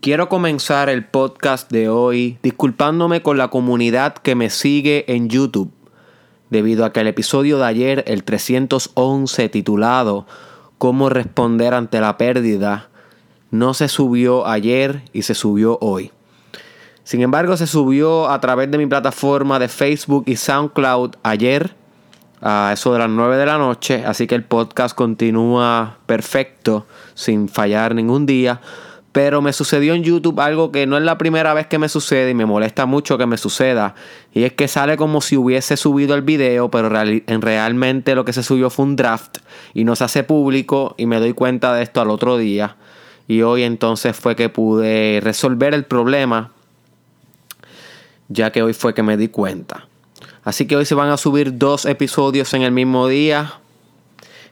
Quiero comenzar el podcast de hoy disculpándome con la comunidad que me sigue en YouTube, debido a que el episodio de ayer, el 311 titulado Cómo responder ante la pérdida, no se subió ayer y se subió hoy. Sin embargo, se subió a través de mi plataforma de Facebook y SoundCloud ayer a eso de las 9 de la noche, así que el podcast continúa perfecto, sin fallar ningún día. Pero me sucedió en YouTube algo que no es la primera vez que me sucede y me molesta mucho que me suceda. Y es que sale como si hubiese subido el video, pero en realmente lo que se subió fue un draft y no se hace público y me doy cuenta de esto al otro día. Y hoy entonces fue que pude resolver el problema, ya que hoy fue que me di cuenta. Así que hoy se van a subir dos episodios en el mismo día.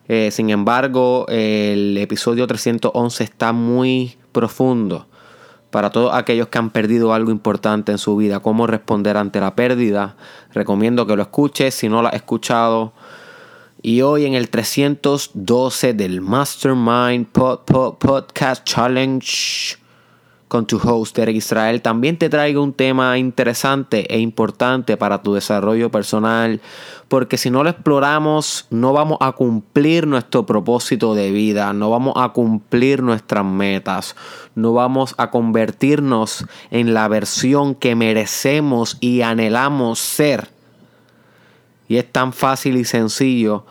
Eh, sin embargo, el episodio 311 está muy profundo para todos aquellos que han perdido algo importante en su vida, cómo responder ante la pérdida. Recomiendo que lo escuches si no lo has escuchado. Y hoy en el 312 del Mastermind Podcast Challenge con tu host Israel, también te traigo un tema interesante e importante para tu desarrollo personal, porque si no lo exploramos no vamos a cumplir nuestro propósito de vida, no vamos a cumplir nuestras metas, no vamos a convertirnos en la versión que merecemos y anhelamos ser. Y es tan fácil y sencillo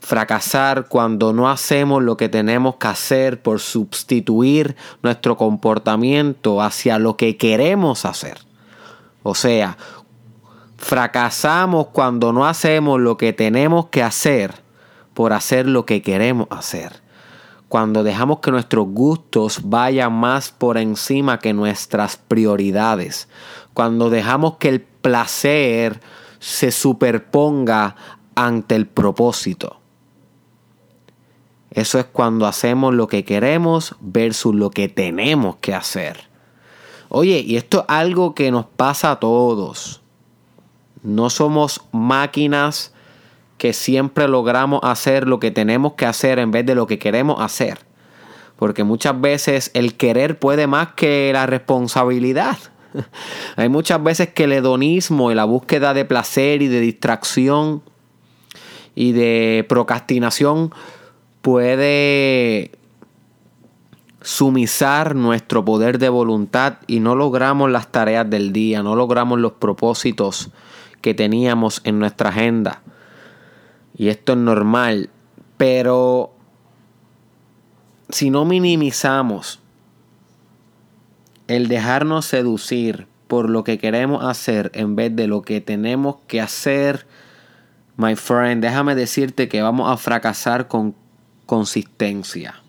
fracasar cuando no hacemos lo que tenemos que hacer por sustituir nuestro comportamiento hacia lo que queremos hacer. O sea, fracasamos cuando no hacemos lo que tenemos que hacer por hacer lo que queremos hacer. Cuando dejamos que nuestros gustos vayan más por encima que nuestras prioridades. Cuando dejamos que el placer se superponga ante el propósito. Eso es cuando hacemos lo que queremos versus lo que tenemos que hacer. Oye, y esto es algo que nos pasa a todos. No somos máquinas que siempre logramos hacer lo que tenemos que hacer en vez de lo que queremos hacer. Porque muchas veces el querer puede más que la responsabilidad. Hay muchas veces que el hedonismo y la búsqueda de placer y de distracción y de procrastinación puede sumisar nuestro poder de voluntad y no logramos las tareas del día, no logramos los propósitos que teníamos en nuestra agenda. Y esto es normal, pero si no minimizamos el dejarnos seducir por lo que queremos hacer en vez de lo que tenemos que hacer, my friend, déjame decirte que vamos a fracasar con consistencia.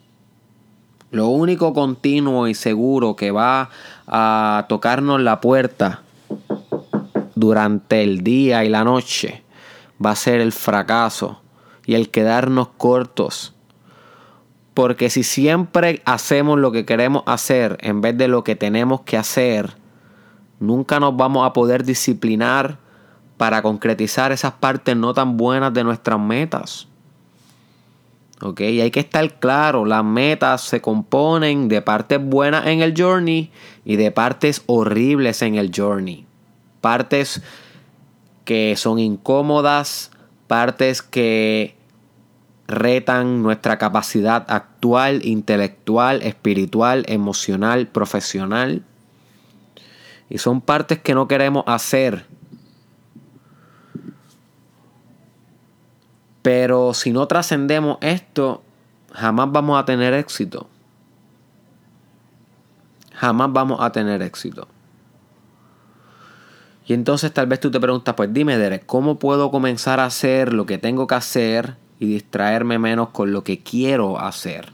Lo único continuo y seguro que va a tocarnos la puerta durante el día y la noche va a ser el fracaso y el quedarnos cortos. Porque si siempre hacemos lo que queremos hacer en vez de lo que tenemos que hacer, nunca nos vamos a poder disciplinar para concretizar esas partes no tan buenas de nuestras metas. ¿Ok? Y hay que estar claro, las metas se componen de partes buenas en el journey y de partes horribles en el journey. Partes que son incómodas, partes que retan nuestra capacidad actual, intelectual, espiritual, emocional, profesional. Y son partes que no queremos hacer Pero si no trascendemos esto, jamás vamos a tener éxito. Jamás vamos a tener éxito. Y entonces tal vez tú te preguntas, pues dime Derek, ¿cómo puedo comenzar a hacer lo que tengo que hacer y distraerme menos con lo que quiero hacer?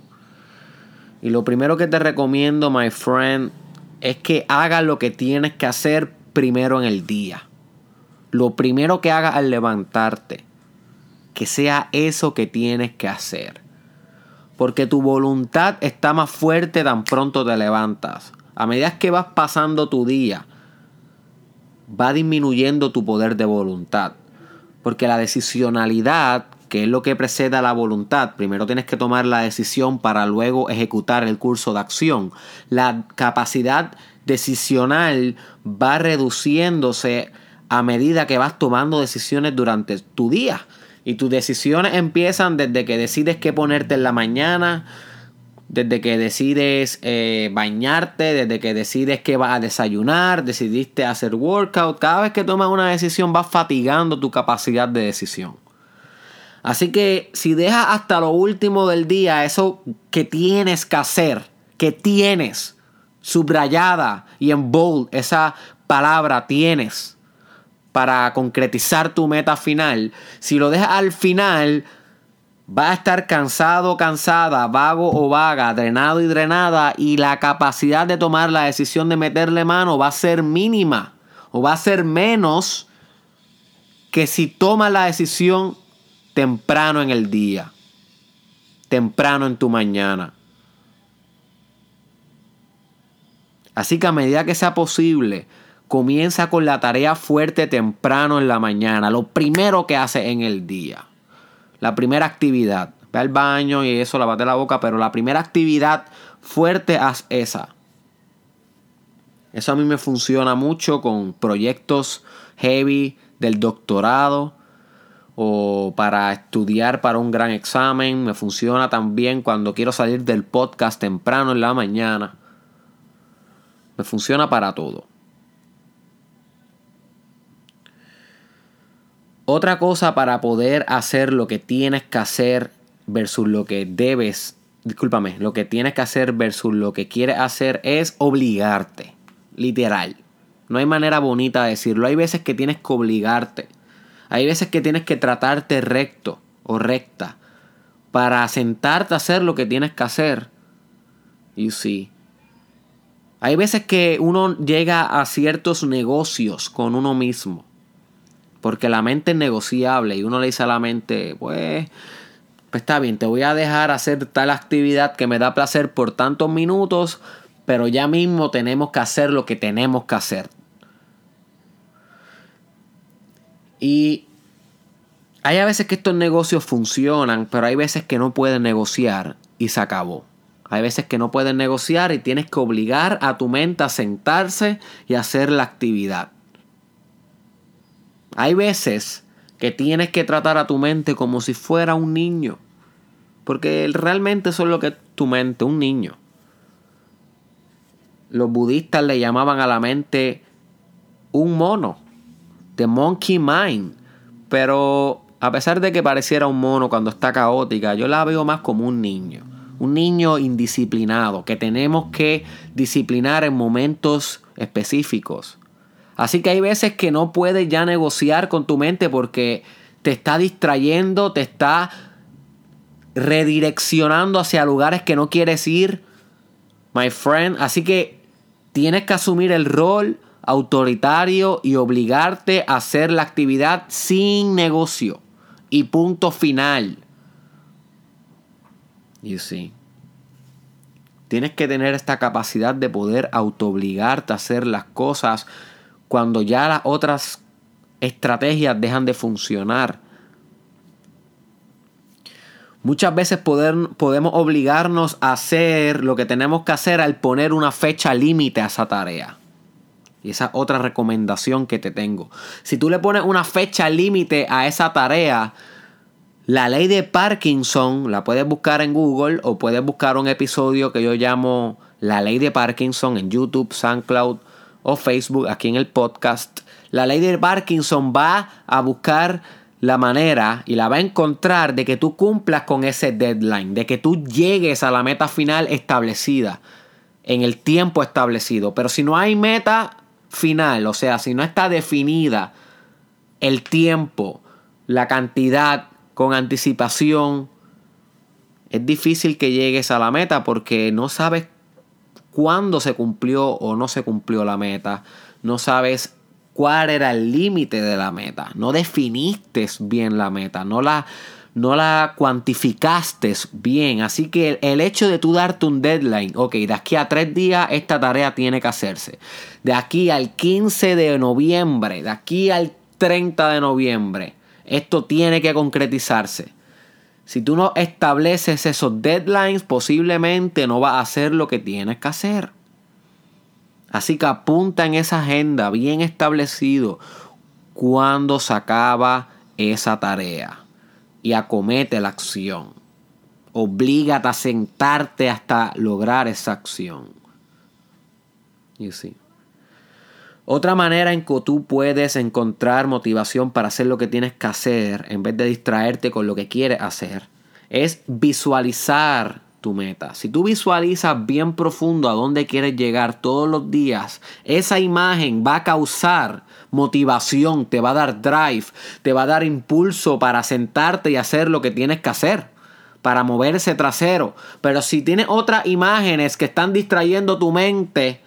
Y lo primero que te recomiendo, my friend, es que hagas lo que tienes que hacer primero en el día. Lo primero que hagas al levantarte que sea eso que tienes que hacer. Porque tu voluntad está más fuerte tan pronto te levantas. A medida que vas pasando tu día, va disminuyendo tu poder de voluntad. Porque la decisionalidad que es lo que precede a la voluntad. Primero tienes que tomar la decisión para luego ejecutar el curso de acción. La capacidad decisional va reduciéndose a medida que vas tomando decisiones durante tu día. Y tus decisiones empiezan desde que decides qué ponerte en la mañana, desde que decides eh, bañarte, desde que decides que vas a desayunar, decidiste hacer workout. Cada vez que tomas una decisión vas fatigando tu capacidad de decisión. Así que si dejas hasta lo último del día eso que tienes que hacer, que tienes, subrayada y en bold, esa palabra tienes para concretizar tu meta final, si lo dejas al final, va a estar cansado, cansada, vago o vaga, drenado y drenada y la capacidad de tomar la decisión de meterle mano va a ser mínima o va a ser menos que si tomas la decisión temprano en el día, temprano en tu mañana. Así que a medida que sea posible, comienza con la tarea fuerte temprano en la mañana, lo primero que hace en el día. La primera actividad. Ve al baño y eso, lavate la boca, pero la primera actividad fuerte haz esa. Eso a mí me funciona mucho con proyectos heavy del doctorado o para estudiar para un gran examen. Me funciona también cuando quiero salir del podcast temprano en la mañana. Me funciona para todo. Otra cosa para poder hacer lo que tienes que hacer versus lo que debes, discúlpame, lo que tienes que hacer versus lo que quieres hacer es obligarte, literal. No hay manera bonita de decirlo. Hay veces que tienes que obligarte. Hay veces que tienes que tratarte recto o recta para sentarte a hacer lo que tienes que hacer. Y sí. Hay veces que uno llega a ciertos negocios con uno mismo porque la mente es negociable y uno le dice a la mente, pues, pues está bien, te voy a dejar hacer tal actividad que me da placer por tantos minutos, pero ya mismo tenemos que hacer lo que tenemos que hacer. Y hay a veces que estos negocios funcionan, pero hay veces que no pueden negociar y se acabó. Hay veces que no pueden negociar y tienes que obligar a tu mente a sentarse y hacer la actividad. Hay veces que tienes que tratar a tu mente como si fuera un niño. Porque realmente eso es lo que es tu mente, un niño. Los budistas le llamaban a la mente un mono, the monkey mind. Pero a pesar de que pareciera un mono cuando está caótica, yo la veo más como un niño. Un niño indisciplinado que tenemos que disciplinar en momentos específicos. Así que hay veces que no puedes ya negociar con tu mente porque te está distrayendo, te está redireccionando hacia lugares que no quieres ir, my friend. Así que tienes que asumir el rol autoritario y obligarte a hacer la actividad sin negocio. Y punto final. You see. Tienes que tener esta capacidad de poder autoobligarte a hacer las cosas cuando ya las otras estrategias dejan de funcionar. Muchas veces podemos obligarnos a hacer lo que tenemos que hacer al poner una fecha límite a esa tarea. Y esa es otra recomendación que te tengo. Si tú le pones una fecha límite a esa tarea, la ley de Parkinson la puedes buscar en Google o puedes buscar un episodio que yo llamo La ley de Parkinson en YouTube, SoundCloud o Facebook, aquí en el podcast, la ley de Parkinson va a buscar la manera y la va a encontrar de que tú cumplas con ese deadline, de que tú llegues a la meta final establecida, en el tiempo establecido. Pero si no hay meta final, o sea, si no está definida el tiempo, la cantidad con anticipación, es difícil que llegues a la meta porque no sabes cuándo se cumplió o no se cumplió la meta. No sabes cuál era el límite de la meta. No definiste bien la meta. No la, no la cuantificaste bien. Así que el, hecho de tú darte un deadline, ok, de aquí a tres días esta tarea tiene que hacerse. De aquí al 15 de noviembre, de aquí al 30 de noviembre, esto tiene que concretizarse. Si tú no estableces esos deadlines, posiblemente no vas a hacer lo que tienes que hacer. Así que apunta en esa agenda bien establecido cuando se acaba esa tarea y acomete la acción. Oblígate a sentarte hasta lograr esa acción. You see. Otra manera en que tú puedes encontrar motivación para hacer lo que tienes que hacer en vez de distraerte con lo que quieres hacer es visualizar tu meta. Si tú visualizas bien profundo a dónde quieres llegar todos los días, esa imagen va a causar motivación, te va a dar drive, te va a dar impulso para sentarte y hacer lo que tienes que hacer para moverse trasero. Pero si tienes otras imágenes que están distrayendo tu mente,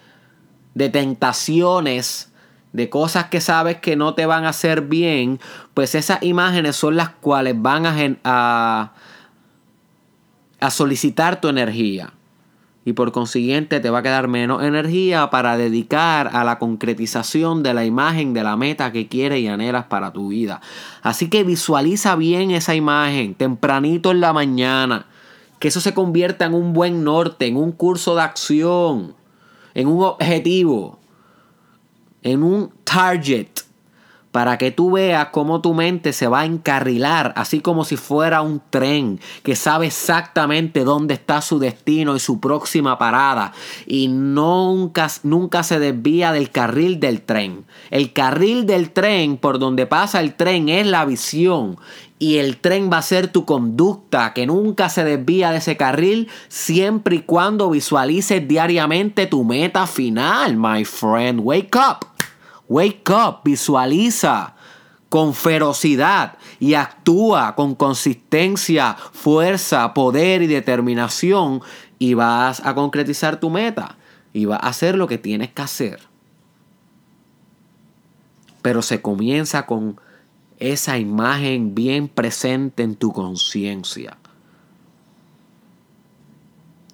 de tentaciones, de cosas que sabes que no te van a hacer bien, pues esas imágenes son las cuales van a, a, solicitar tu energía. Y por consiguiente te va a quedar menos energía para dedicar a la concretización de la imagen, de la meta que quieres y anhelas para tu vida. Así que visualiza bien esa imagen tempranito en la mañana. Que eso se convierta en un buen norte, en un curso de acción en un objetivo, en un target, para que tú veas cómo tu mente se va a encarrilar, así como si fuera un tren que sabe exactamente dónde está su destino y su próxima parada y nunca, nunca se desvía del carril del tren. El carril del tren por donde pasa el tren es la visión y el tren va a ser tu conducta, que nunca se desvía de ese carril, siempre y cuando visualices diariamente tu meta final, my friend. Wake up, wake up, visualiza con ferocidad y actúa con consistencia, fuerza, poder y determinación y vas a concretizar tu meta y vas a hacer lo que tienes que hacer. Pero se comienza con esa imagen bien presente en tu conciencia.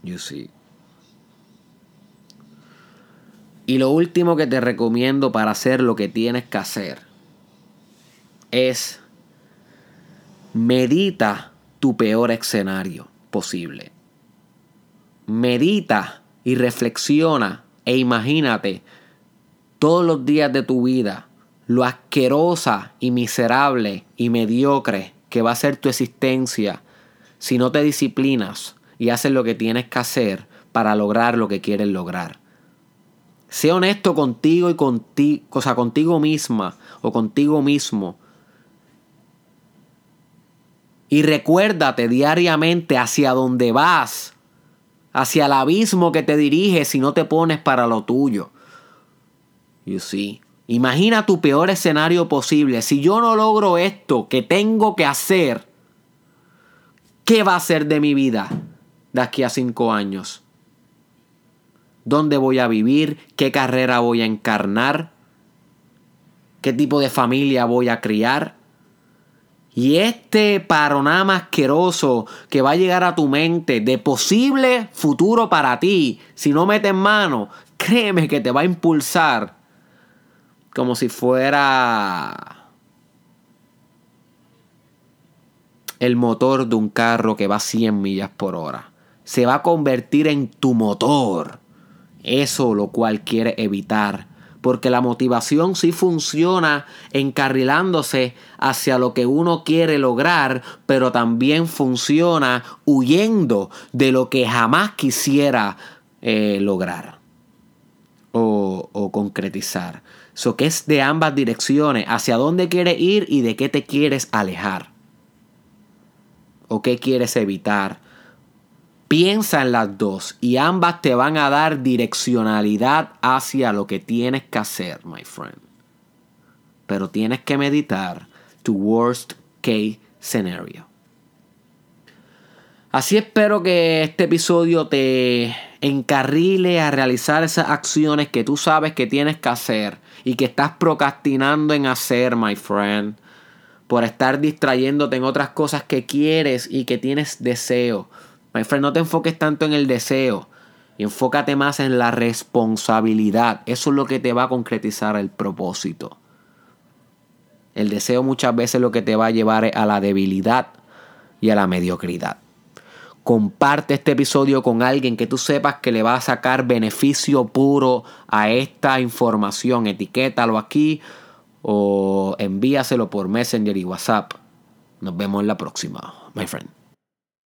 You see. Y lo último que te recomiendo para hacer lo que tienes que hacer es medita tu peor escenario posible. Medita y reflexiona e imagínate todos los días de tu vida lo asquerosa y miserable y mediocre que va a ser tu existencia si no te disciplinas y haces lo que tienes que hacer para lograr lo que quieres lograr. Sé honesto contigo y contigo, cosa contigo misma o contigo mismo. Y recuérdate diariamente hacia dónde vas, hacia el abismo que te diriges si no te pones para lo tuyo. You see. Imagina tu peor escenario posible. Si yo no logro esto que tengo que hacer, ¿qué va a ser de mi vida de aquí a cinco años? ¿Dónde voy a vivir? ¿Qué carrera voy a encarnar? ¿Qué tipo de familia voy a criar? Y este panorama asqueroso que va a llegar a tu mente de posible futuro para ti, si no metes mano, créeme que te va a impulsar como si fuera el motor de un carro que va a 100 millas por hora. Se va a convertir en tu motor. Eso lo cual quiere evitar. Porque la motivación sí funciona encarrilándose hacia lo que uno quiere lograr, pero también funciona huyendo de lo que jamás quisiera eh, lograr o, o concretizar. So que es de ambas direcciones, hacia dónde quieres ir y de qué te quieres alejar. O qué quieres evitar. Piensa en las dos y ambas te van a dar direccionalidad hacia lo que tienes que hacer, my friend. Pero tienes que meditar tu worst case scenario. Así espero que este episodio te encarrile a realizar esas acciones que tú sabes que tienes que hacer y que estás procrastinando en hacer, my friend. Por estar distrayéndote en otras cosas que quieres y que tienes deseo. My friend, no te enfoques tanto en el deseo. Enfócate más en la responsabilidad. Eso es lo que te va a concretizar el propósito. El deseo muchas veces lo que te va a llevar a la debilidad y a la mediocridad. Comparte este episodio con alguien que tú sepas que le va a sacar beneficio puro a esta información. Etiquétalo aquí o envíaselo por Messenger y WhatsApp. Nos vemos en la próxima, my friend.